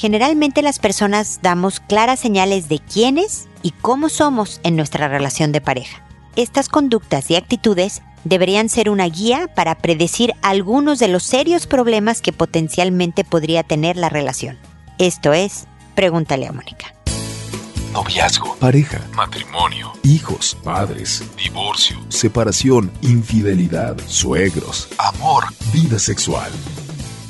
Generalmente las personas damos claras señales de quiénes y cómo somos en nuestra relación de pareja. Estas conductas y actitudes deberían ser una guía para predecir algunos de los serios problemas que potencialmente podría tener la relación. Esto es, pregúntale a Mónica. Noviazgo, pareja, matrimonio, hijos, padres, divorcio, separación, infidelidad, suegros, amor, vida sexual.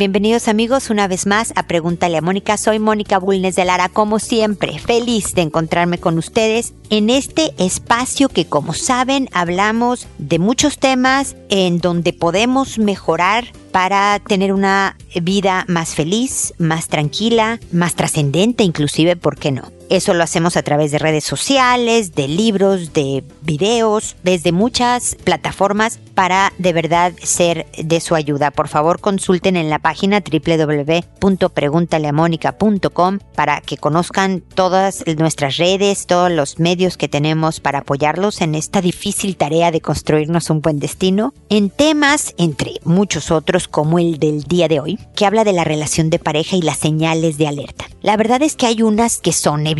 Bienvenidos amigos una vez más a Pregúntale a Mónica. Soy Mónica Bulnes de Lara, como siempre, feliz de encontrarme con ustedes en este espacio que como saben hablamos de muchos temas en donde podemos mejorar para tener una vida más feliz, más tranquila, más trascendente inclusive, ¿por qué no? Eso lo hacemos a través de redes sociales, de libros, de videos, desde muchas plataformas para de verdad ser de su ayuda. Por favor, consulten en la página www.preguntaleamónica.com para que conozcan todas nuestras redes, todos los medios que tenemos para apoyarlos en esta difícil tarea de construirnos un buen destino en temas, entre muchos otros, como el del día de hoy, que habla de la relación de pareja y las señales de alerta. La verdad es que hay unas que son evidentes.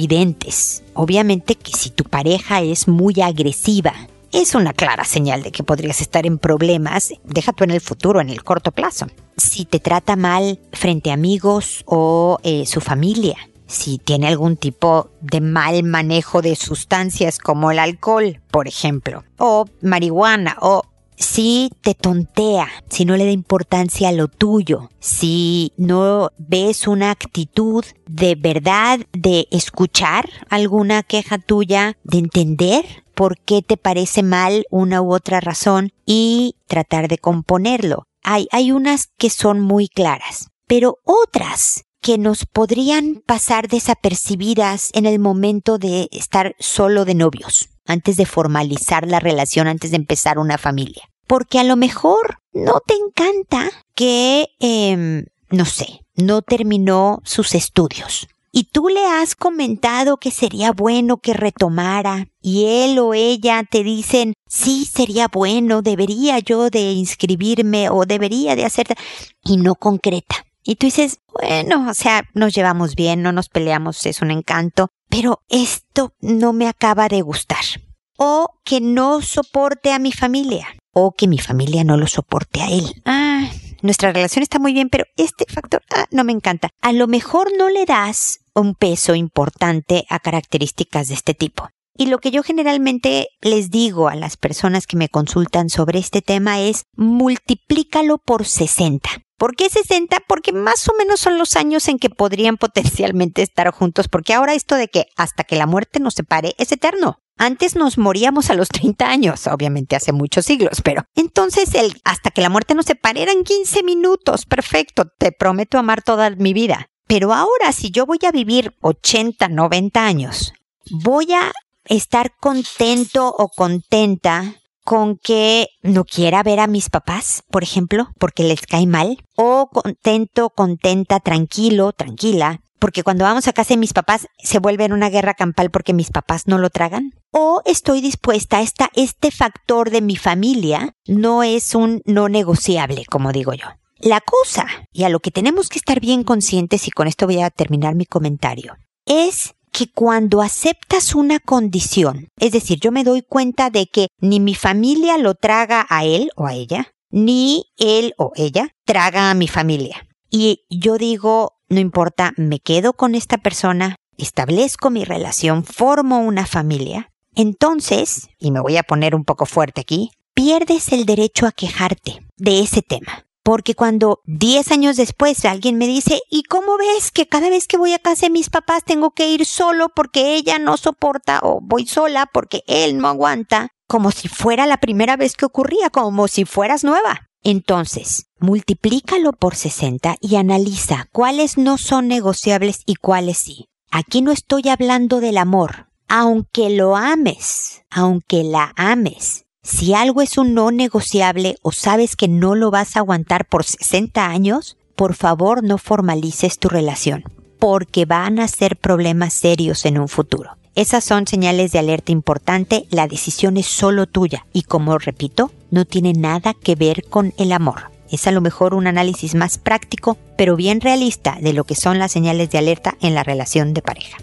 Obviamente que si tu pareja es muy agresiva, es una clara señal de que podrías estar en problemas, deja tú en el futuro, en el corto plazo. Si te trata mal frente a amigos o eh, su familia, si tiene algún tipo de mal manejo de sustancias como el alcohol, por ejemplo, o marihuana, o si te tontea, si no le da importancia a lo tuyo, si no ves una actitud de verdad de escuchar alguna queja tuya, de entender por qué te parece mal una u otra razón y tratar de componerlo. Hay, hay unas que son muy claras, pero otras que nos podrían pasar desapercibidas en el momento de estar solo de novios, antes de formalizar la relación, antes de empezar una familia porque a lo mejor no te encanta que, eh, no sé, no terminó sus estudios. Y tú le has comentado que sería bueno que retomara y él o ella te dicen, sí, sería bueno, debería yo de inscribirme o debería de hacer y no concreta. Y tú dices, bueno, o sea, nos llevamos bien, no nos peleamos, es un encanto, pero esto no me acaba de gustar. O que no soporte a mi familia o que mi familia no lo soporte a él. Ah, nuestra relación está muy bien, pero este factor ah, no me encanta. A lo mejor no le das un peso importante a características de este tipo. Y lo que yo generalmente les digo a las personas que me consultan sobre este tema es multiplícalo por 60. ¿Por qué 60? Porque más o menos son los años en que podrían potencialmente estar juntos, porque ahora esto de que hasta que la muerte nos separe es eterno. Antes nos moríamos a los 30 años, obviamente hace muchos siglos, pero entonces el hasta que la muerte nos separe eran 15 minutos, perfecto, te prometo amar toda mi vida. Pero ahora si yo voy a vivir 80, 90 años, voy a estar contento o contenta con que no quiera ver a mis papás, por ejemplo, porque les cae mal, o contento, contenta, tranquilo, tranquila, porque cuando vamos a casa de mis papás se vuelve en una guerra campal porque mis papás no lo tragan? ¿O estoy dispuesta a esta, este factor de mi familia no es un no negociable, como digo yo? La cosa, y a lo que tenemos que estar bien conscientes, y con esto voy a terminar mi comentario, es que cuando aceptas una condición, es decir, yo me doy cuenta de que ni mi familia lo traga a él o a ella, ni él o ella traga a mi familia. Y yo digo, no importa, me quedo con esta persona, establezco mi relación, formo una familia, entonces, y me voy a poner un poco fuerte aquí, pierdes el derecho a quejarte de ese tema. Porque cuando 10 años después alguien me dice, ¿y cómo ves que cada vez que voy a casa de mis papás tengo que ir solo porque ella no soporta o voy sola porque él no aguanta? Como si fuera la primera vez que ocurría, como si fueras nueva. Entonces, multiplícalo por 60 y analiza cuáles no son negociables y cuáles sí. Aquí no estoy hablando del amor, aunque lo ames, aunque la ames, si algo es un no negociable o sabes que no lo vas a aguantar por 60 años, por favor no formalices tu relación, porque van a ser problemas serios en un futuro. Esas son señales de alerta importante, la decisión es solo tuya y como repito, no tiene nada que ver con el amor. Es a lo mejor un análisis más práctico, pero bien realista de lo que son las señales de alerta en la relación de pareja.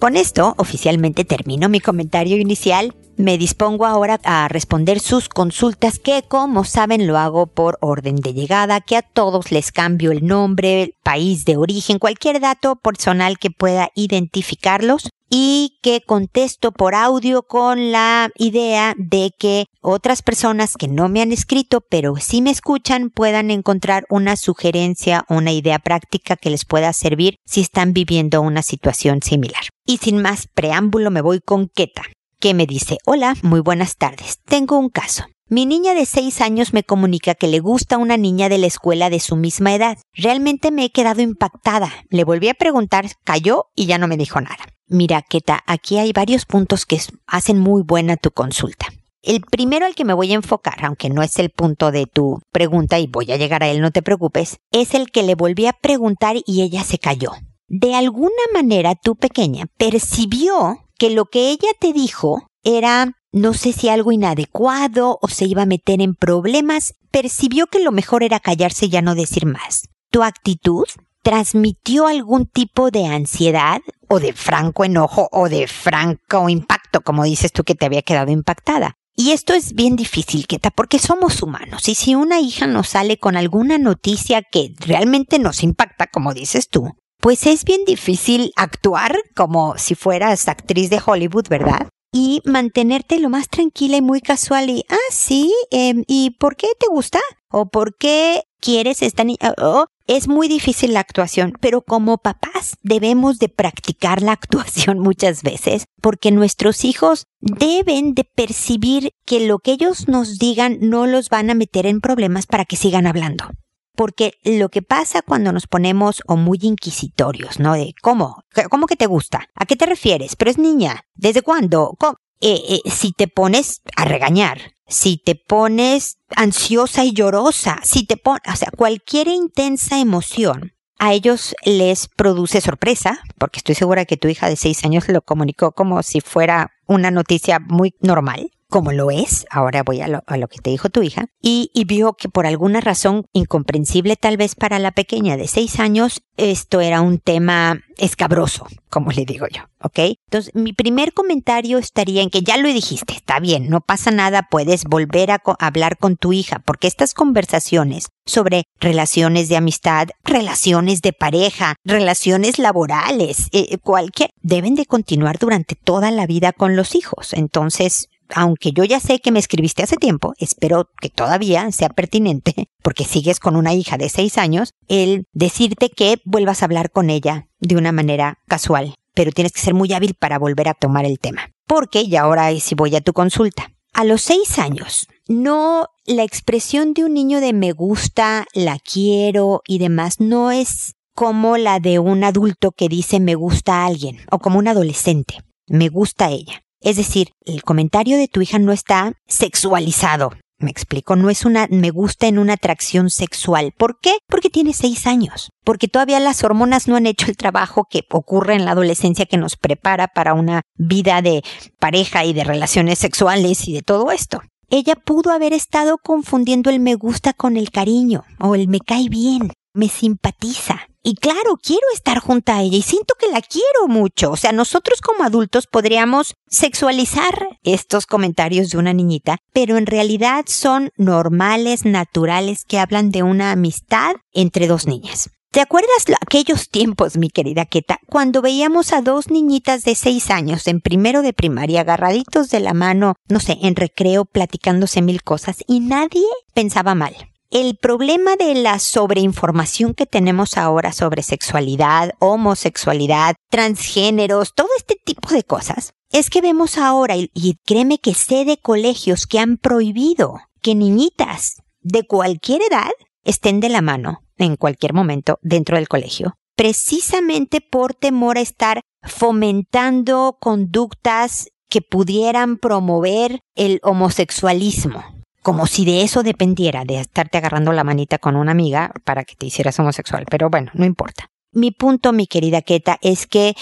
Con esto, oficialmente termino mi comentario inicial. Me dispongo ahora a responder sus consultas que, como saben, lo hago por orden de llegada, que a todos les cambio el nombre, país de origen, cualquier dato personal que pueda identificarlos y que contesto por audio con la idea de que otras personas que no me han escrito pero sí me escuchan puedan encontrar una sugerencia una idea práctica que les pueda servir si están viviendo una situación similar. Y sin más preámbulo me voy con Keta, que me dice, hola, muy buenas tardes, tengo un caso. Mi niña de seis años me comunica que le gusta una niña de la escuela de su misma edad. Realmente me he quedado impactada. Le volví a preguntar, cayó y ya no me dijo nada. Mira, Keta, aquí hay varios puntos que hacen muy buena tu consulta. El primero al que me voy a enfocar, aunque no es el punto de tu pregunta y voy a llegar a él, no te preocupes, es el que le volví a preguntar y ella se cayó. De alguna manera tu pequeña percibió que lo que ella te dijo era, no sé si algo inadecuado o se iba a meter en problemas, percibió que lo mejor era callarse y ya no decir más. Tu actitud transmitió algún tipo de ansiedad o de franco enojo o de franco impacto, como dices tú que te había quedado impactada. Y esto es bien difícil, Keta, porque somos humanos. Y si una hija nos sale con alguna noticia que realmente nos impacta, como dices tú, pues es bien difícil actuar como si fueras actriz de Hollywood, ¿verdad? Y mantenerte lo más tranquila y muy casual y, ah, sí, em, ¿y por qué te gusta? ¿O por qué quieres esta niña? Oh, es muy difícil la actuación, pero como papás debemos de practicar la actuación muchas veces porque nuestros hijos deben de percibir que lo que ellos nos digan no los van a meter en problemas para que sigan hablando. Porque lo que pasa cuando nos ponemos o muy inquisitorios, ¿no? De ¿cómo? ¿Cómo que te gusta? ¿A qué te refieres? Pero es niña. ¿Desde cuándo? Eh, eh, si te pones a regañar, si te pones ansiosa y llorosa, si te pones, o sea, cualquier intensa emoción, a ellos les produce sorpresa, porque estoy segura que tu hija de seis años lo comunicó como si fuera una noticia muy normal como lo es, ahora voy a lo, que te dijo tu hija, y, vio que por alguna razón incomprensible tal vez para la pequeña de seis años, esto era un tema escabroso, como le digo yo, ¿ok? Entonces, mi primer comentario estaría en que ya lo dijiste, está bien, no pasa nada, puedes volver a hablar con tu hija, porque estas conversaciones sobre relaciones de amistad, relaciones de pareja, relaciones laborales, eh, cualquier, deben de continuar durante toda la vida con los hijos. Entonces, aunque yo ya sé que me escribiste hace tiempo, espero que todavía sea pertinente, porque sigues con una hija de seis años, el decirte que vuelvas a hablar con ella de una manera casual. Pero tienes que ser muy hábil para volver a tomar el tema. Porque, y ahora si voy a tu consulta, a los seis años, no la expresión de un niño de me gusta, la quiero y demás no es como la de un adulto que dice me gusta a alguien o como un adolescente, me gusta a ella. Es decir, el comentario de tu hija no está sexualizado. Me explico, no es una me gusta en una atracción sexual. ¿Por qué? Porque tiene seis años. Porque todavía las hormonas no han hecho el trabajo que ocurre en la adolescencia que nos prepara para una vida de pareja y de relaciones sexuales y de todo esto. Ella pudo haber estado confundiendo el me gusta con el cariño o el me cae bien, me simpatiza. Y claro, quiero estar junto a ella y siento que la quiero mucho. O sea, nosotros como adultos podríamos sexualizar estos comentarios de una niñita, pero en realidad son normales, naturales, que hablan de una amistad entre dos niñas. ¿Te acuerdas aquellos tiempos, mi querida Keta, cuando veíamos a dos niñitas de seis años en primero de primaria agarraditos de la mano, no sé, en recreo platicándose mil cosas y nadie pensaba mal? El problema de la sobreinformación que tenemos ahora sobre sexualidad, homosexualidad, transgéneros, todo este tipo de cosas, es que vemos ahora, y, créeme que sé de colegios que han prohibido que niñitas de cualquier edad estén de la mano en cualquier momento dentro del colegio precisamente por temor a estar fomentando conductas que pudieran promover el homosexualismo. Como si de eso dependiera, de estarte agarrando la manita con una amiga para que te hicieras homosexual. Pero bueno, no importa. Mi punto, mi querida Keta, es que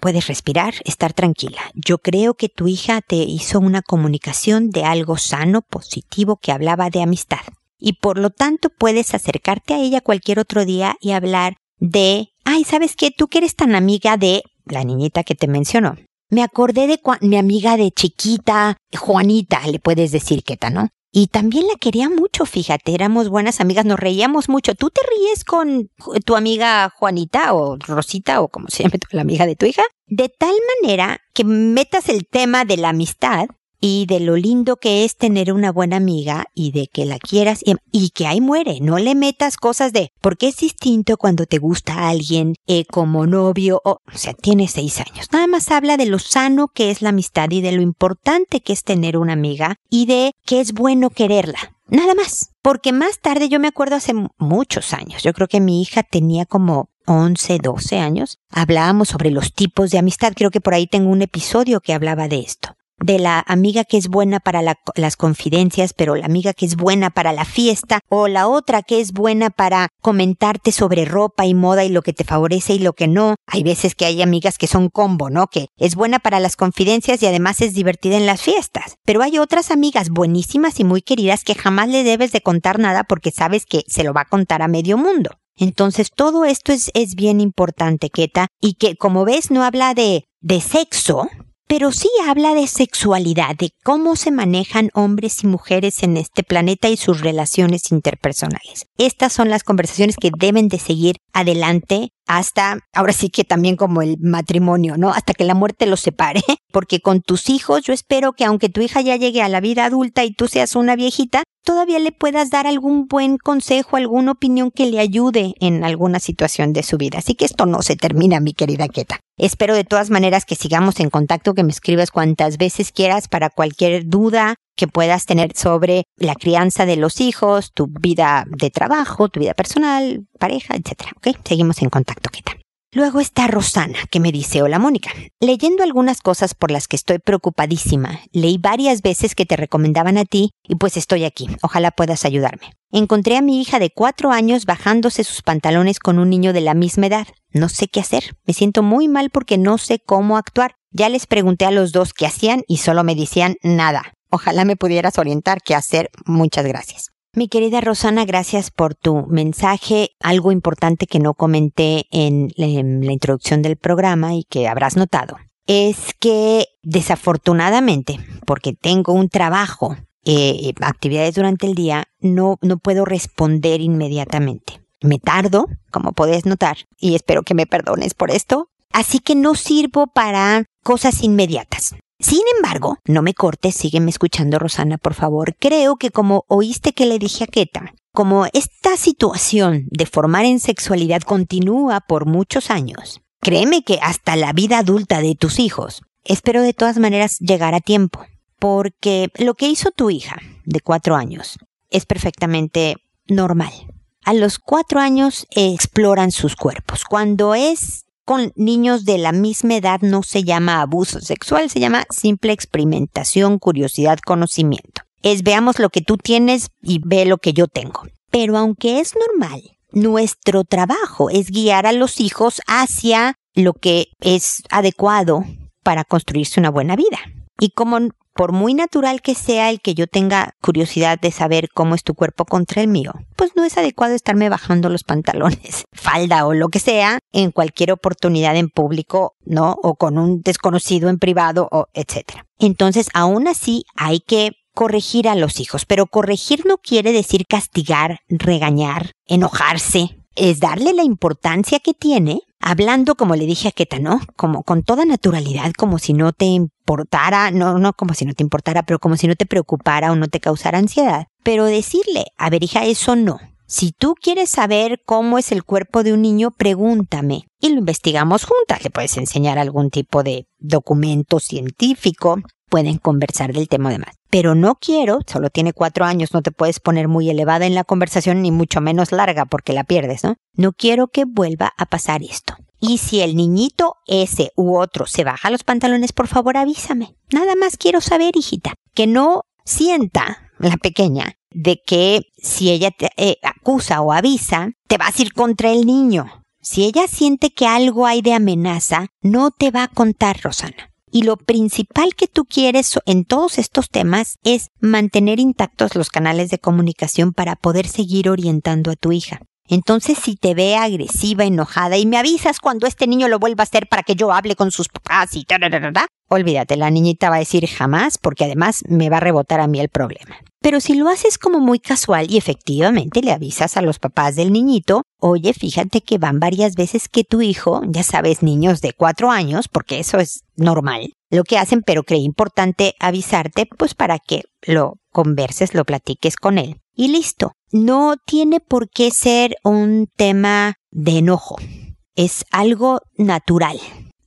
puedes respirar, estar tranquila. Yo creo que tu hija te hizo una comunicación de algo sano, positivo, que hablaba de amistad. Y por lo tanto puedes acercarte a ella cualquier otro día y hablar de, ay, ¿sabes qué? Tú que eres tan amiga de la niñita que te mencionó. Me acordé de mi amiga de chiquita, Juanita, le puedes decir, Keta, ¿no? Y también la quería mucho, fíjate, éramos buenas amigas, nos reíamos mucho. ¿Tú te ríes con tu amiga Juanita o Rosita o como se llame la amiga de tu hija? De tal manera que metas el tema de la amistad y de lo lindo que es tener una buena amiga y de que la quieras y, que ahí muere. No le metas cosas de porque es distinto cuando te gusta alguien eh, como novio o, o sea, tiene seis años. Nada más habla de lo sano que es la amistad y de lo importante que es tener una amiga y de que es bueno quererla. Nada más. Porque más tarde yo me acuerdo hace muchos años. Yo creo que mi hija tenía como 11, 12 años. Hablábamos sobre los tipos de amistad. Creo que por ahí tengo un episodio que hablaba de esto de la amiga que es buena para las confidencias, pero la amiga que es buena para la fiesta, o la otra que es buena para comentarte sobre ropa y moda y lo que te favorece y lo que no. Hay veces que hay amigas que son combo, ¿no? Que es buena para las confidencias y además es divertida en las fiestas. Pero hay otras amigas buenísimas y muy queridas que jamás le debes de contar nada porque sabes que se lo va a contar a medio mundo. Entonces todo esto es, es bien importante, Keta, y que como ves no habla de, de sexo, pero sí habla de sexualidad, de cómo se manejan hombres y mujeres en este planeta y sus relaciones interpersonales. Estas son las conversaciones que deben de seguir adelante hasta, ahora sí que también como el matrimonio, ¿no? Hasta que la muerte los separe. Porque con tus hijos yo espero que aunque tu hija ya llegue a la vida adulta y tú seas una viejita, todavía le puedas dar algún buen consejo, alguna opinión que le ayude en alguna situación de su vida. Así que esto no se termina, mi querida Keta. Espero de todas maneras que sigamos en contacto, que me escribas cuantas veces quieras para cualquier duda que puedas tener sobre la crianza de los hijos, tu vida de trabajo, tu vida personal, pareja, etc. ¿Ok? Seguimos en contacto, Keta. Luego está Rosana, que me dice, hola Mónica, leyendo algunas cosas por las que estoy preocupadísima, leí varias veces que te recomendaban a ti y pues estoy aquí, ojalá puedas ayudarme. Encontré a mi hija de cuatro años bajándose sus pantalones con un niño de la misma edad. No sé qué hacer, me siento muy mal porque no sé cómo actuar. Ya les pregunté a los dos qué hacían y solo me decían nada. Ojalá me pudieras orientar qué hacer. Muchas gracias. Mi querida Rosana, gracias por tu mensaje. Algo importante que no comenté en, la introducción del programa y que habrás notado es que desafortunadamente, porque tengo un trabajo, eh, actividades durante el día, no, no puedo responder inmediatamente. Me tardo, como puedes notar, y espero que me perdones por esto. Así que no sirvo para cosas inmediatas. Sin embargo, no me cortes, sígueme escuchando, Rosana, por favor. Creo que como oíste que le dije a Keta, como esta situación de formar en sexualidad continúa por muchos años, créeme que hasta la vida adulta de tus hijos, espero de todas maneras llegar a tiempo. Porque lo que hizo tu hija de cuatro años es perfectamente normal. A los cuatro años exploran sus cuerpos. Cuando es con niños de la misma edad no se llama abuso sexual, se llama simple experimentación, curiosidad, conocimiento. Es veamos lo que tú tienes y ve lo que yo tengo. Pero aunque es normal, nuestro trabajo es guiar a los hijos hacia lo que es adecuado para construirse una buena vida. Y como por muy natural que sea el que yo tenga curiosidad de saber cómo es tu cuerpo contra el mío, pues no es adecuado estarme bajando los pantalones, falda o lo que sea en cualquier oportunidad en público, ¿no? O con un desconocido en privado o etcétera. Entonces, aún así hay que corregir a los hijos, pero corregir no quiere decir castigar, regañar, enojarse, es darle la importancia que tiene, hablando como le dije a Keta, ¿no? Como con toda naturalidad, como si no te importara, no, no como si no te importara, pero como si no te preocupara o no te causara ansiedad. Pero decirle, a ver hija, eso no. Si tú quieres saber cómo es el cuerpo de un niño, pregúntame y lo investigamos juntas. Le puedes enseñar algún tipo de documento científico, pueden conversar del tema además. Pero no quiero, solo tiene cuatro años, no te puedes poner muy elevada en la conversación ni mucho menos larga porque la pierdes, ¿no? No quiero que vuelva a pasar esto. Y si el niñito ese u otro se baja los pantalones, por favor avísame. Nada más quiero saber, hijita, que no sienta la pequeña de que si ella te eh, acusa o avisa, te vas a ir contra el niño. Si ella siente que algo hay de amenaza, no te va a contar, Rosana. Y lo principal que tú quieres en todos estos temas es mantener intactos los canales de comunicación para poder seguir orientando a tu hija. Entonces, si te ve agresiva, enojada y me avisas cuando este niño lo vuelva a hacer para que yo hable con sus papás y olvídate, la niñita va a decir jamás porque además me va a rebotar a mí el problema. Pero si lo haces como muy casual y efectivamente le avisas a los papás del niñito, oye, fíjate que van varias veces que tu hijo, ya sabes, niños de cuatro años, porque eso es normal, lo que hacen, pero creí importante avisarte, pues para que lo converses, lo platiques con él. Y listo. No tiene por qué ser un tema de enojo. Es algo natural.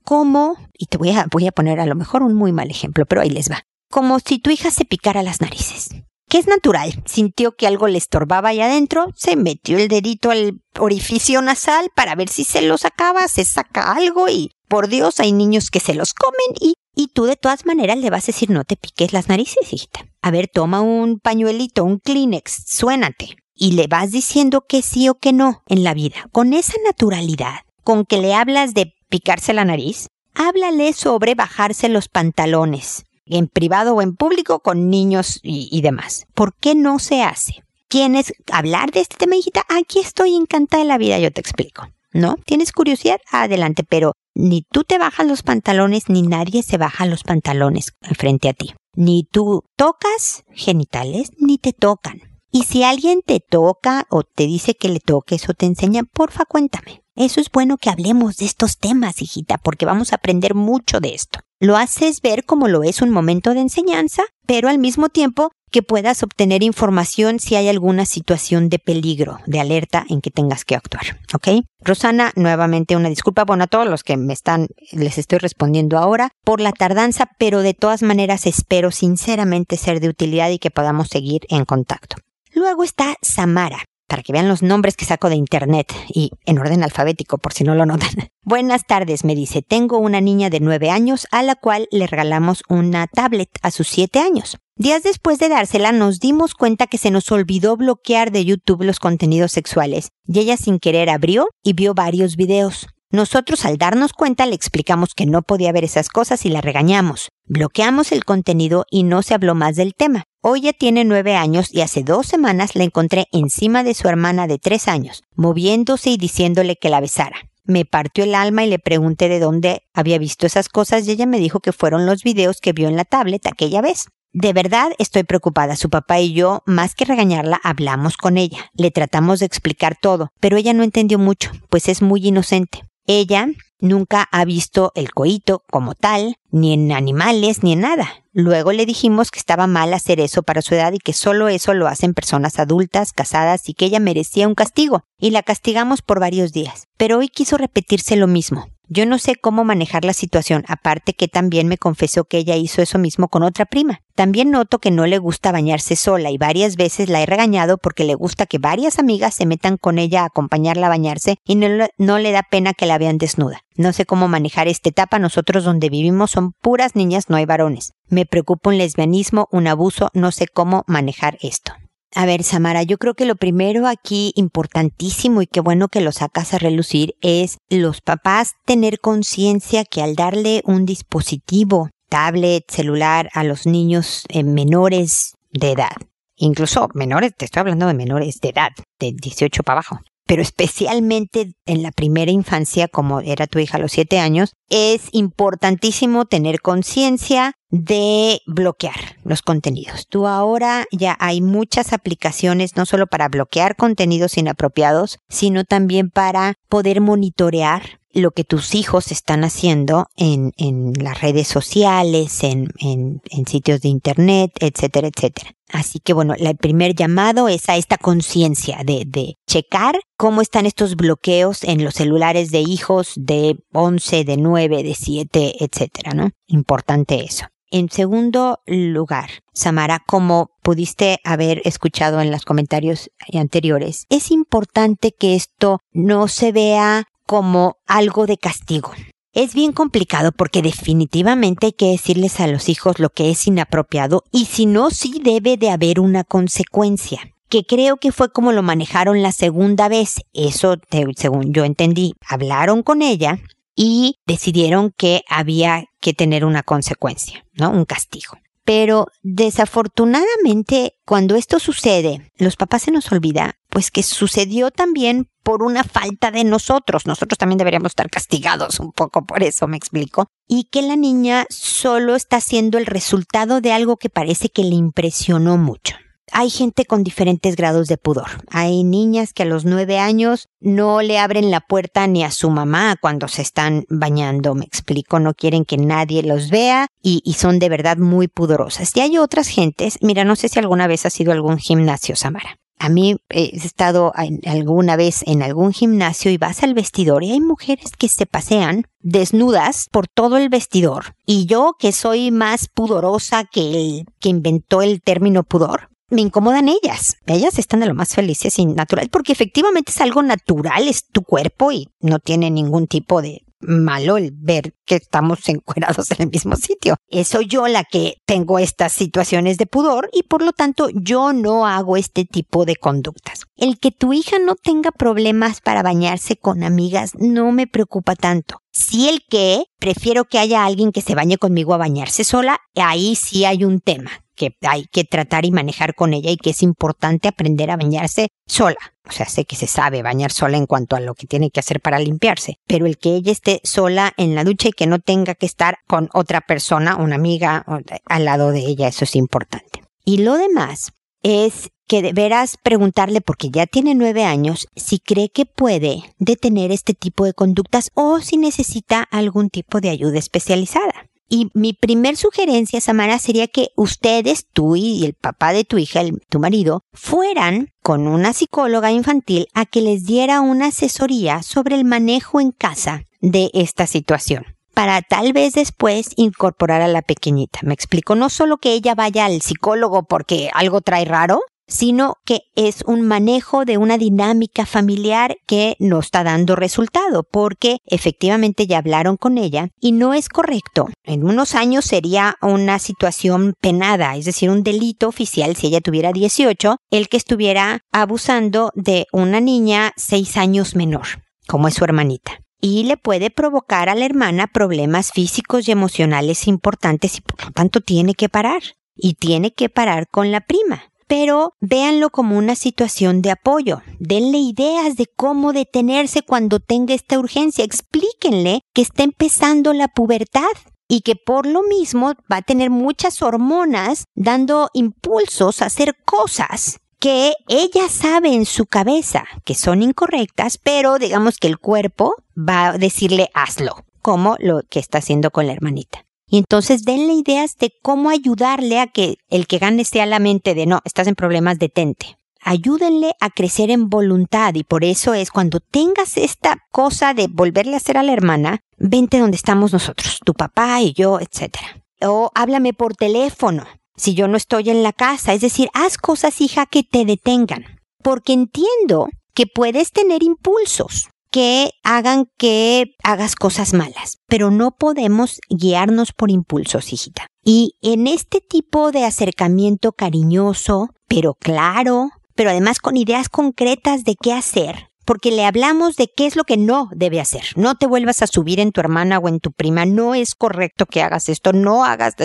Como, y te voy a, voy a poner a lo mejor un muy mal ejemplo, pero ahí les va. Como si tu hija se picara las narices que es natural. Sintió que algo le estorbaba ahí adentro, se metió el dedito al orificio nasal para ver si se lo sacaba, se saca algo y, por Dios, hay niños que se los comen y, y tú de todas maneras le vas a decir no te piques las narices, hijita. A ver, toma un pañuelito, un Kleenex, suénate. Y le vas diciendo que sí o que no en la vida, con esa naturalidad, con que le hablas de picarse la nariz, háblale sobre bajarse los pantalones, en privado o en público con niños y, demás. ¿Por qué no se hace? ¿Quieres hablar de este tema, hijita? Aquí estoy encantada de la vida, yo te explico. ¿No? ¿Tienes curiosidad? Adelante, pero ni tú te bajas los pantalones, ni nadie se baja los pantalones frente a ti. Ni tú tocas genitales, ni te tocan. Y si alguien te toca o te dice que le toques o te enseña, porfa cuéntame. Eso es bueno que hablemos de estos temas, hijita, porque vamos a aprender mucho de esto. Lo haces ver como lo es un momento de enseñanza, pero al mismo tiempo que puedas obtener información si hay alguna situación de peligro, de alerta en que tengas que actuar. ¿Ok? Rosana, nuevamente una disculpa, bueno, a todos los que me están, les estoy respondiendo ahora por la tardanza, pero de todas maneras espero sinceramente ser de utilidad y que podamos seguir en contacto. Luego está Samara para que vean los nombres que saco de internet y en orden alfabético por si no lo notan. Buenas tardes, me dice, tengo una niña de nueve años a la cual le regalamos una tablet a sus siete años. Días después de dársela nos dimos cuenta que se nos olvidó bloquear de YouTube los contenidos sexuales y ella sin querer abrió y vio varios videos. Nosotros al darnos cuenta le explicamos que no podía ver esas cosas y la regañamos. Bloqueamos el contenido y no se habló más del tema. Ya tiene nueve años y hace dos semanas la encontré encima de su hermana de tres años, moviéndose y diciéndole que la besara. Me partió el alma y le pregunté de dónde había visto esas cosas y ella me dijo que fueron los videos que vio en la tablet aquella vez. De verdad estoy preocupada. Su papá y yo, más que regañarla, hablamos con ella. Le tratamos de explicar todo, pero ella no entendió mucho, pues es muy inocente. Ella nunca ha visto el coito como tal, ni en animales, ni en nada. Luego le dijimos que estaba mal hacer eso para su edad y que solo eso lo hacen personas adultas, casadas y que ella merecía un castigo. Y la castigamos por varios días. Pero hoy quiso repetirse lo mismo. Yo no sé cómo manejar la situación, aparte que también me confesó que ella hizo eso mismo con otra prima. También noto que no le gusta bañarse sola y varias veces la he regañado porque le gusta que varias amigas se metan con ella a acompañarla a bañarse y no, le da pena que la vean desnuda. No sé cómo manejar esta etapa, nosotros donde vivimos son puras niñas, no hay varones. Me preocupa un lesbianismo, un abuso, no sé cómo manejar esto. A ver, Samara, yo creo que lo primero aquí importantísimo y qué bueno que lo sacas a relucir es los papás tener conciencia que al darle un dispositivo, tablet, celular a los niños eh, menores de edad, incluso menores, te estoy hablando de menores de edad, de 18 para abajo, pero especialmente en la primera infancia, como era tu hija a los siete años, es importantísimo tener conciencia de bloquear los contenidos. Tú ahora ya hay muchas aplicaciones, no solo para bloquear contenidos inapropiados, sino también para poder monitorear lo que tus hijos están haciendo en, en las redes sociales, en, en, sitios de internet, etcétera, etcétera. Así que bueno, el primer llamado es a esta conciencia de, de checar cómo están estos bloqueos en los celulares de hijos de 11, de 9, de 7, etcétera, ¿no? Importante eso. En segundo lugar, Samara, como pudiste haber escuchado en los comentarios anteriores, es importante que esto no se vea como algo de castigo. Es bien complicado porque definitivamente hay que decirles a los hijos lo que es inapropiado y si no, sí debe de haber una consecuencia que creo que fue como lo manejaron la segunda vez. Eso, según yo entendí, hablaron con ella y decidieron que había que tener una consecuencia, ¿no? Un castigo. Pero desafortunadamente, cuando esto sucede, los papás se nos olvida, pues que sucedió también por una falta de nosotros. Nosotros también deberíamos estar castigados un poco por eso, me explico. Y que la niña solo está siendo el resultado de algo que parece que le impresionó mucho. Hay gente con diferentes grados de pudor. Hay niñas que a los nueve años no le abren la puerta ni a su mamá cuando se están bañando, me explico, no quieren que nadie los vea y, son de verdad muy pudorosas. Y hay otras gentes, mira, no sé si alguna vez has ido a algún gimnasio, Samara. A mí he estado alguna vez en algún gimnasio y vas al vestidor y hay mujeres que se pasean desnudas por todo el vestidor. Y yo, que soy más pudorosa que el que inventó el término pudor, me incomodan ellas. Ellas están de lo más felices y natural porque efectivamente es algo natural, es tu cuerpo y no tiene ningún tipo de malo el ver que estamos encuerados en el mismo sitio. Soy yo la que tengo estas situaciones de pudor y por lo tanto yo no hago este tipo de conductas. El que tu hija no tenga problemas para bañarse con amigas no me preocupa tanto. Si el que prefiero que haya alguien que se bañe conmigo a bañarse sola, ahí sí hay un tema que hay que tratar y manejar con ella y que es importante aprender a bañarse sola. O sea, sé que se sabe bañar sola en cuanto a lo que tiene que hacer para limpiarse, pero el que ella esté sola en la ducha y que no tenga que estar con otra persona, una amiga al lado de ella, eso es importante. Y lo demás es que deberás preguntarle, porque ya tiene nueve años, si cree que puede detener este tipo de conductas o si necesita algún tipo de ayuda especializada. Y mi primer sugerencia, Samara, sería que ustedes, tú y el papá de tu hija, tu marido, fueran con una psicóloga infantil a que les diera una asesoría sobre el manejo en casa de esta situación para tal vez después incorporar a la pequeñita. Me explico, no solo que ella vaya al psicólogo porque algo trae raro, sino que es un manejo de una dinámica familiar que no está dando resultado, porque efectivamente ya hablaron con ella y no es correcto. En unos años sería una situación penada, es decir, un delito oficial si ella tuviera 18, el que estuviera abusando de una niña seis años menor, como es su hermanita y le puede provocar a la hermana problemas físicos y emocionales importantes y por lo tanto tiene que parar. Y tiene que parar con la prima pero véanlo como una situación de apoyo. Denle ideas de cómo detenerse cuando tenga esta urgencia. Explíquenle que está empezando la pubertad y que por lo mismo va a tener muchas hormonas dando impulsos a hacer cosas que ella sabe en su cabeza que son incorrectas, pero digamos que el cuerpo va a decirle hazlo, como lo que está haciendo con la hermanita. Y entonces denle ideas de cómo ayudarle a que el que gane sea la mente de no, estás en problemas, detente. Ayúdenle a crecer en voluntad y por eso es cuando tengas esta cosa de volverle a hacer a la hermana, vente donde estamos nosotros, tu papá y yo, etc. O háblame por teléfono si yo no estoy en la casa, es decir, haz cosas, hija, que te detengan. Porque entiendo que puedes tener impulsos, que hagan que hagas cosas malas, pero no podemos guiarnos por impulsos, hijita. Y en este tipo de acercamiento cariñoso, pero claro, pero además con ideas concretas de qué hacer, porque le hablamos de qué es lo que no debe hacer. No te vuelvas a subir en tu hermana o en tu prima, no es correcto que hagas esto, no hagas...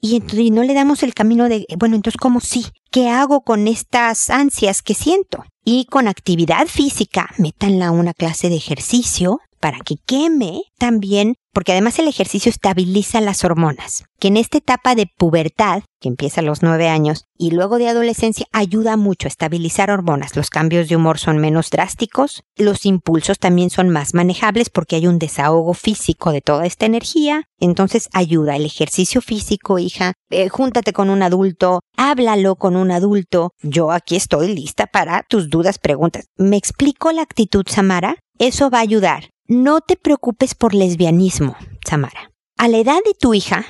Y, y no le damos el camino de, bueno, entonces, ¿cómo sí? ¿Qué hago con estas ansias que siento? Y con actividad física, métanla a una clase de ejercicio para que queme. También porque además el ejercicio estabiliza las hormonas, que en esta etapa de pubertad, que empieza a los nueve años, y luego de adolescencia, ayuda mucho a estabilizar hormonas. Los cambios de humor son menos drásticos, los impulsos también son más manejables porque hay un desahogo físico de toda esta energía, entonces ayuda el ejercicio físico, hija, eh, júntate con un adulto, háblalo con un adulto, yo aquí estoy lista para tus dudas, preguntas. ¿Me explico la actitud, Samara? Eso va a ayudar no te preocupes por lesbianismo, Samara. A la edad de tu hija,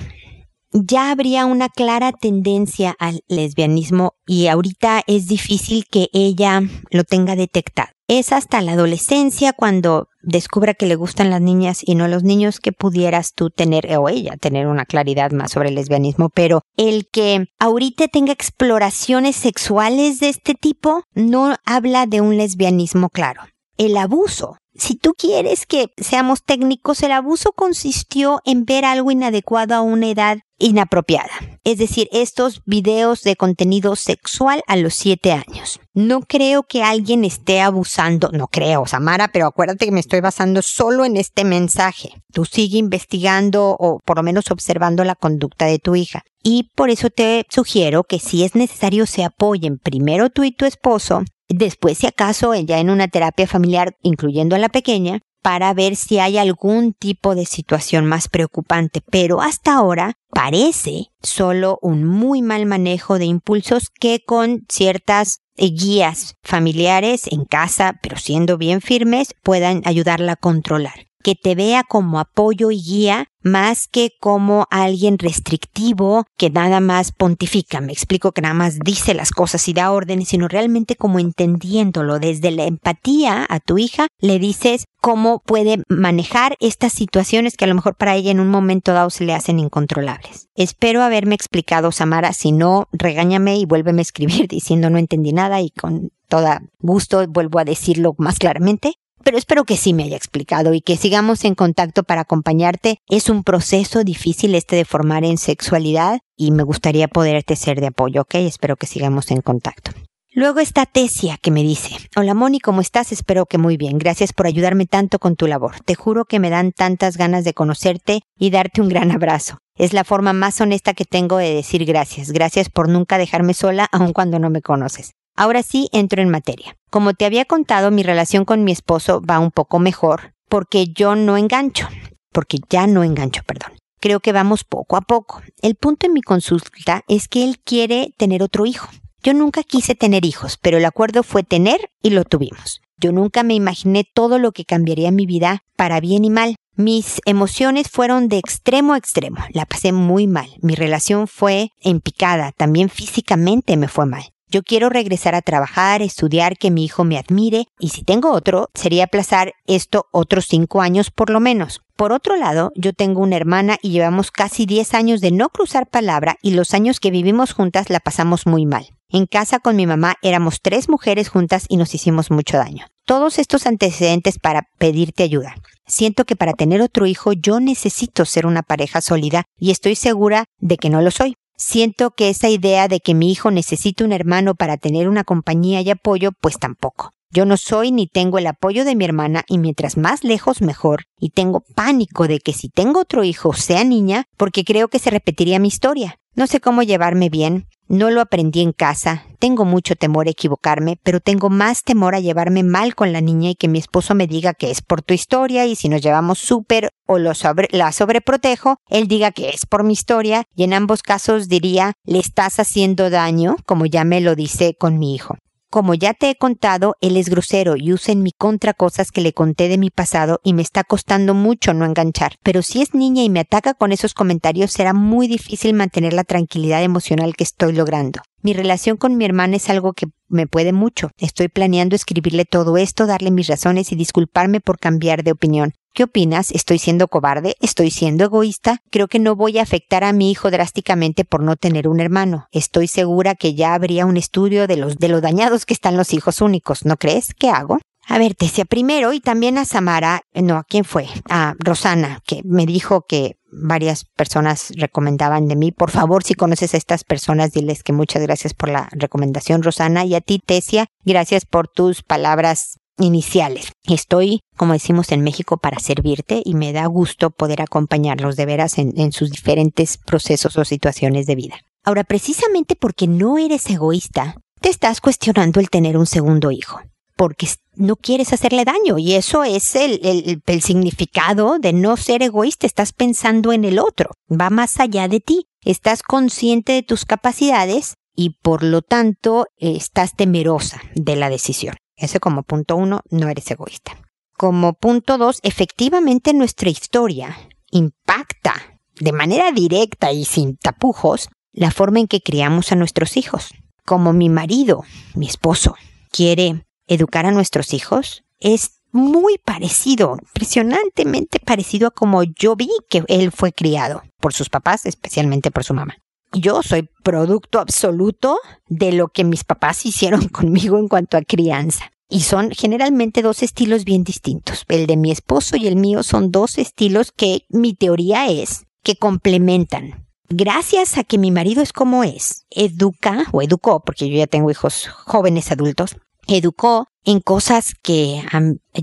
ya habría una clara tendencia al lesbianismo y ahorita es difícil que ella lo tenga detectado. Es hasta la adolescencia cuando descubra que le gustan las niñas y no los niños que pudieras tú tener o ella tener una claridad más sobre el lesbianismo, pero el que ahorita tenga exploraciones sexuales de este tipo no habla de un lesbianismo claro. El abuso si tú quieres que seamos técnicos, el abuso consistió en ver algo inadecuado a una edad inapropiada. Es decir, estos videos de contenido sexual a los siete años. No creo que alguien esté abusando, no creo, Samara, pero acuérdate que me estoy basando solo en este mensaje. Tú sigue investigando o por lo menos observando la conducta de tu hija. Y por eso te sugiero que si es necesario se apoyen primero tú y tu esposo Después, si acaso, ya en una terapia familiar, incluyendo a la pequeña, para ver si hay algún tipo de situación más preocupante, pero hasta ahora parece solo un muy mal manejo de impulsos que con ciertas eh, guías familiares en casa, pero siendo bien firmes, puedan ayudarla a controlar que te vea como apoyo y guía más que como alguien restrictivo que nada más pontifica. Me explico que nada más dice las cosas y da órdenes, sino realmente como entendiéndolo. Desde la empatía a tu hija le dices cómo puede manejar estas situaciones que a lo mejor para ella en un momento dado se le hacen incontrolables. Espero haberme explicado, Samara. Si no, regáñame y vuélveme a escribir diciendo no entendí nada y con toda gusto vuelvo a decirlo más claramente pero espero que sí me haya explicado y que sigamos en contacto para acompañarte. Es un proceso difícil este de formar en sexualidad y me gustaría poderte ser de apoyo, ¿ok? Espero que sigamos en contacto. Luego está Tesia que me dice, hola Moni, ¿cómo estás? Espero que muy bien. Gracias por ayudarme tanto con tu labor. Te juro que me dan tantas ganas de conocerte y darte un gran abrazo. Es la forma más honesta que tengo de decir gracias. Gracias por nunca dejarme sola aun cuando no me conoces. Ahora sí entro en materia. Como te había contado, mi relación con mi esposo va un poco mejor porque yo no engancho, porque ya no engancho, perdón. Creo que vamos poco a poco. El punto en mi consulta es que él quiere tener otro hijo. Yo nunca quise tener hijos, pero el acuerdo fue tener y lo tuvimos. Yo nunca me imaginé todo lo que cambiaría mi vida para bien y mal. Mis emociones fueron de extremo a extremo. La pasé muy mal. Mi relación fue en picada. También físicamente me fue mal. Yo quiero regresar a trabajar, estudiar, que mi hijo me admire, y si tengo otro, sería aplazar esto otros cinco años por lo menos. Por otro lado, yo tengo una hermana y llevamos casi diez años de no cruzar palabra y los años que vivimos juntas la pasamos muy mal. En casa con mi mamá éramos tres mujeres juntas y nos hicimos mucho daño. Todos estos antecedentes para pedirte ayuda. Siento que para tener otro hijo yo necesito ser una pareja sólida y estoy segura de que no lo soy. Siento que esa idea de que mi hijo necesita un hermano para tener una compañía y apoyo, pues tampoco. Yo no soy ni tengo el apoyo de mi hermana y mientras más lejos mejor, y tengo pánico de que si tengo otro hijo sea niña, porque creo que se repetiría mi historia. No sé cómo llevarme bien, no lo aprendí en casa, tengo mucho temor a equivocarme, pero tengo más temor a llevarme mal con la niña y que mi esposo me diga que es por tu historia y si nos llevamos súper o lo la sobreprotejo, él diga que es por mi historia y en ambos casos diría le estás haciendo daño, como ya me lo dice con mi hijo. Como ya te he contado, él es grosero y usa en mi contra cosas que le conté de mi pasado y me está costando mucho no enganchar. Pero si es niña y me ataca con esos comentarios, será muy difícil mantener la tranquilidad emocional que estoy logrando. Mi relación con mi hermana es algo que me puede mucho. Estoy planeando escribirle todo esto, darle mis razones y disculparme por cambiar de opinión. ¿Qué opinas? ¿Estoy siendo cobarde? ¿Estoy siendo egoísta? Creo que no voy a afectar a mi hijo drásticamente por no tener un hermano. Estoy segura que ya habría un estudio de los de lo dañados que están los hijos únicos, ¿no crees? ¿Qué hago? A ver, Tesia primero y también a Samara, no, ¿a quién fue? A Rosana, que me dijo que varias personas recomendaban de mí. Por favor, si conoces a estas personas, diles que muchas gracias por la recomendación, Rosana, y a ti, Tesia, gracias por tus palabras iniciales. Estoy, como decimos en México, para servirte y me da gusto poder acompañarlos de veras en, sus diferentes procesos o situaciones de vida. Ahora, precisamente porque no eres egoísta, te estás cuestionando el tener un segundo hijo porque no quieres hacerle daño y eso es el, el, el, significado de no ser egoísta, estás pensando en el otro, va más allá de ti, estás consciente de tus capacidades y por lo tanto estás temerosa de la decisión. Ese como punto uno, no eres egoísta. Como punto dos, efectivamente nuestra historia impacta de manera directa y sin tapujos la forma en que criamos a nuestros hijos. Como mi marido, mi esposo, quiere educar a nuestros hijos, es muy parecido, impresionantemente parecido a como yo vi que él fue criado por sus papás, especialmente por su mamá. Yo soy producto absoluto de lo que mis papás hicieron conmigo en cuanto a crianza. Y son generalmente dos estilos bien distintos. El de mi esposo y el mío son dos estilos que mi teoría es que complementan. Gracias a que mi marido es como es, educa o educó, porque yo ya tengo hijos jóvenes adultos, educó en cosas que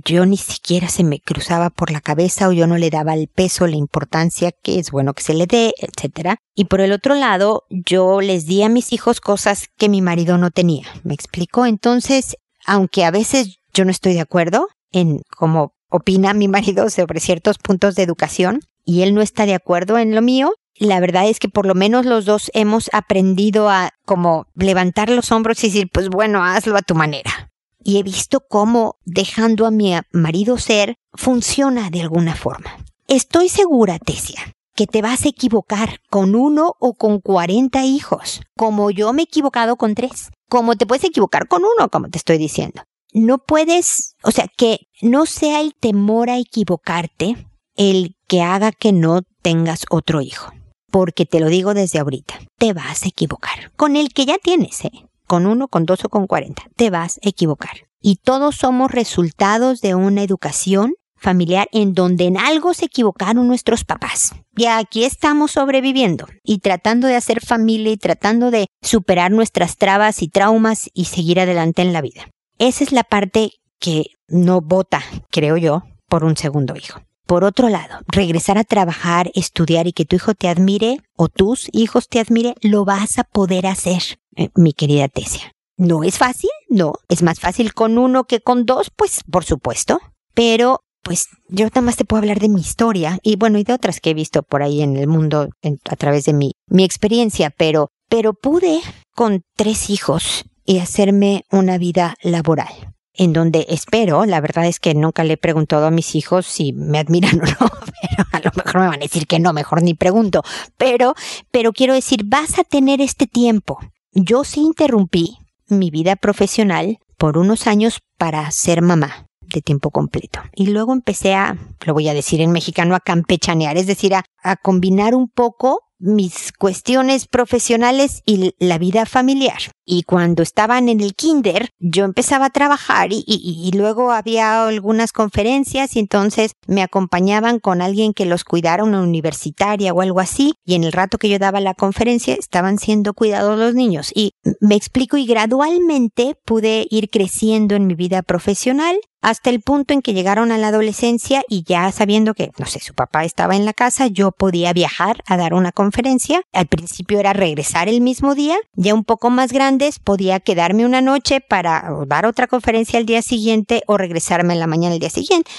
yo ni siquiera se me cruzaba por la cabeza o yo no le daba el peso, la importancia que es bueno que se le dé, etc. Y por el otro lado, yo les di a mis hijos cosas que mi marido no tenía. ¿Me explico? Entonces, aunque a veces yo no estoy de acuerdo en cómo opina mi marido sobre ciertos puntos de educación y él no está de acuerdo en lo mío, la verdad es que por lo menos los dos hemos aprendido a como levantar los hombros y decir, pues bueno, hazlo a tu manera. Y he visto cómo dejando a mi marido ser funciona de alguna forma. Estoy segura, Tesia, que te vas a equivocar con uno o con cuarenta hijos, como yo me he equivocado con tres, como te puedes equivocar con uno, como te estoy diciendo. No puedes, o sea, que no sea el temor a equivocarte el que haga que no tengas otro hijo porque te lo digo desde ahorita, te vas a equivocar. Con el que ya tienes, ¿eh? Con uno, con dos o con cuarenta, te vas a equivocar. Y todos somos resultados de una educación familiar en donde en algo se equivocaron nuestros papás. Y aquí estamos sobreviviendo y tratando de hacer familia y tratando de superar nuestras trabas y traumas y seguir adelante en la vida. Esa es la parte que no vota, creo yo, por un segundo hijo. Por otro lado, regresar a trabajar, estudiar y que tu hijo te admire o tus hijos te admire, lo vas a poder hacer, eh, mi querida Tesia. ¿No es fácil? No. ¿Es más fácil con uno que con dos? Pues por supuesto. Pero, pues yo nada más te puedo hablar de mi historia y bueno, y de otras que he visto por ahí en el mundo a través de mi, mi experiencia, pero, pero pude con tres hijos y hacerme una vida laboral en donde espero, la verdad es que nunca le he preguntado a mis hijos si me admiran o no, pero a lo mejor me van a decir que no, mejor ni pregunto, pero, pero quiero decir, vas a tener este tiempo. Yo sí interrumpí mi vida profesional por unos años para ser mamá de tiempo completo. Y luego empecé a, lo voy a decir en mexicano, a campechanear, es decir, a, a combinar un poco mis cuestiones profesionales y la vida familiar. Y cuando estaban en el kinder, yo empezaba a trabajar y, luego había algunas conferencias y entonces me acompañaban con alguien que los cuidara, una universitaria o algo así. Y en el rato que yo daba la conferencia estaban siendo cuidados los niños. Y me explico y gradualmente pude ir creciendo en mi vida profesional hasta el punto en que llegaron a la adolescencia y ya sabiendo que, no sé, su papá estaba en la casa, yo podía viajar a dar una conferencia. Al principio era regresar el mismo día, ya un poco más grandes podía quedarme una noche para dar otra conferencia al día siguiente o regresarme en la mañana el día siguiente.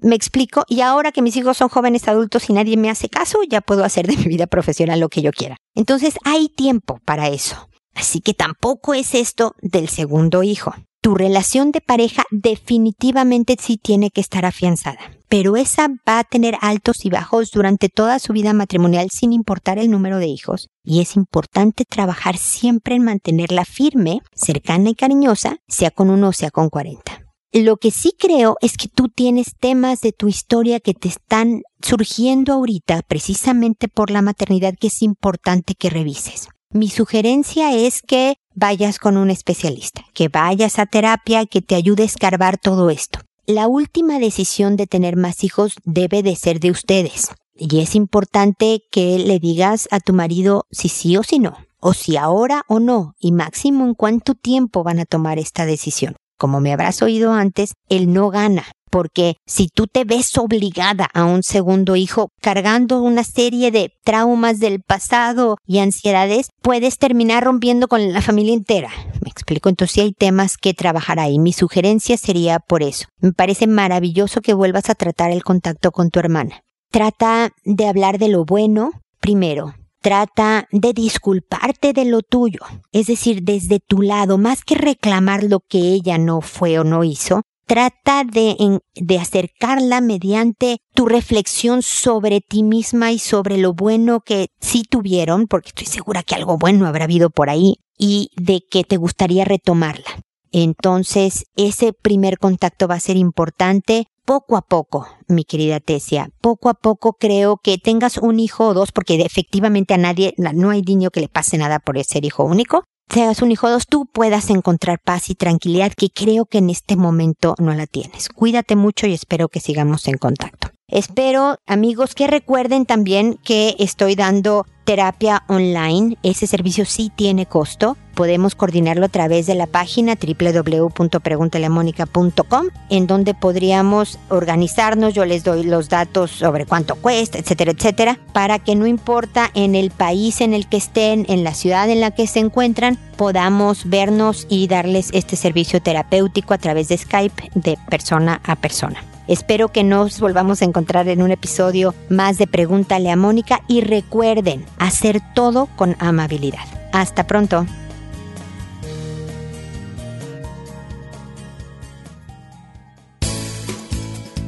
Me explico, y ahora que mis hijos son jóvenes adultos y nadie me hace caso, ya puedo hacer de mi vida profesional lo que yo quiera. Entonces hay tiempo para eso. Así que tampoco es esto del segundo hijo tu relación de pareja definitivamente sí tiene que estar afianzada. Pero esa va a tener altos y bajos durante toda su vida matrimonial sin importar el número de hijos. Y es importante trabajar siempre en mantenerla firme, cercana y cariñosa, sea con uno o sea con 40. Lo que sí creo es que tú tienes temas de tu historia que te están surgiendo ahorita precisamente por la maternidad que es importante que revises. Mi sugerencia es que vayas con un especialista, que vayas a terapia, que te ayude a escarbar todo esto. La última decisión de tener más hijos debe de ser de ustedes. Y es importante que le digas a tu marido si sí o si no, o si ahora o no, y máximo en cuánto tiempo van a tomar esta decisión. Como me habrás oído antes, él no gana porque si tú te ves obligada a un segundo hijo cargando una serie de traumas del pasado y ansiedades, puedes terminar rompiendo con la familia entera. Me explico, entonces sí hay temas que trabajar ahí. Mi sugerencia sería por eso. Me parece maravilloso que vuelvas a tratar el contacto con tu hermana. Trata de hablar de lo bueno primero, trata de disculparte de lo tuyo, es decir, desde tu lado, más que reclamar lo que ella no fue o no hizo, trata de, acercarla mediante tu reflexión sobre ti misma y sobre lo bueno que sí tuvieron, porque estoy segura que algo bueno habrá habido por ahí, y de que te gustaría retomarla. Entonces, ese primer contacto va a ser importante poco a poco, mi querida Tesia, poco a poco creo que tengas un hijo o dos, porque efectivamente a nadie, no hay niño que le pase nada por ser hijo único. Seas un hijo dos, tú puedas encontrar paz y tranquilidad que creo que en este momento no la tienes. Cuídate mucho y espero que sigamos en contacto. Espero, amigos, que recuerden también que estoy dando terapia online. Ese servicio sí tiene costo. Podemos coordinarlo a través de la página www.preguntalemónica.com, en donde podríamos organizarnos. Yo les doy los datos sobre cuánto cuesta, etcétera, etcétera, para que no importa en el país en el que estén, en la ciudad en la que se encuentran, podamos vernos y darles este servicio terapéutico a través de Skype de persona a persona. Espero que nos volvamos a encontrar en un episodio más de Pregúntale a Mónica y recuerden hacer todo con amabilidad. Hasta pronto.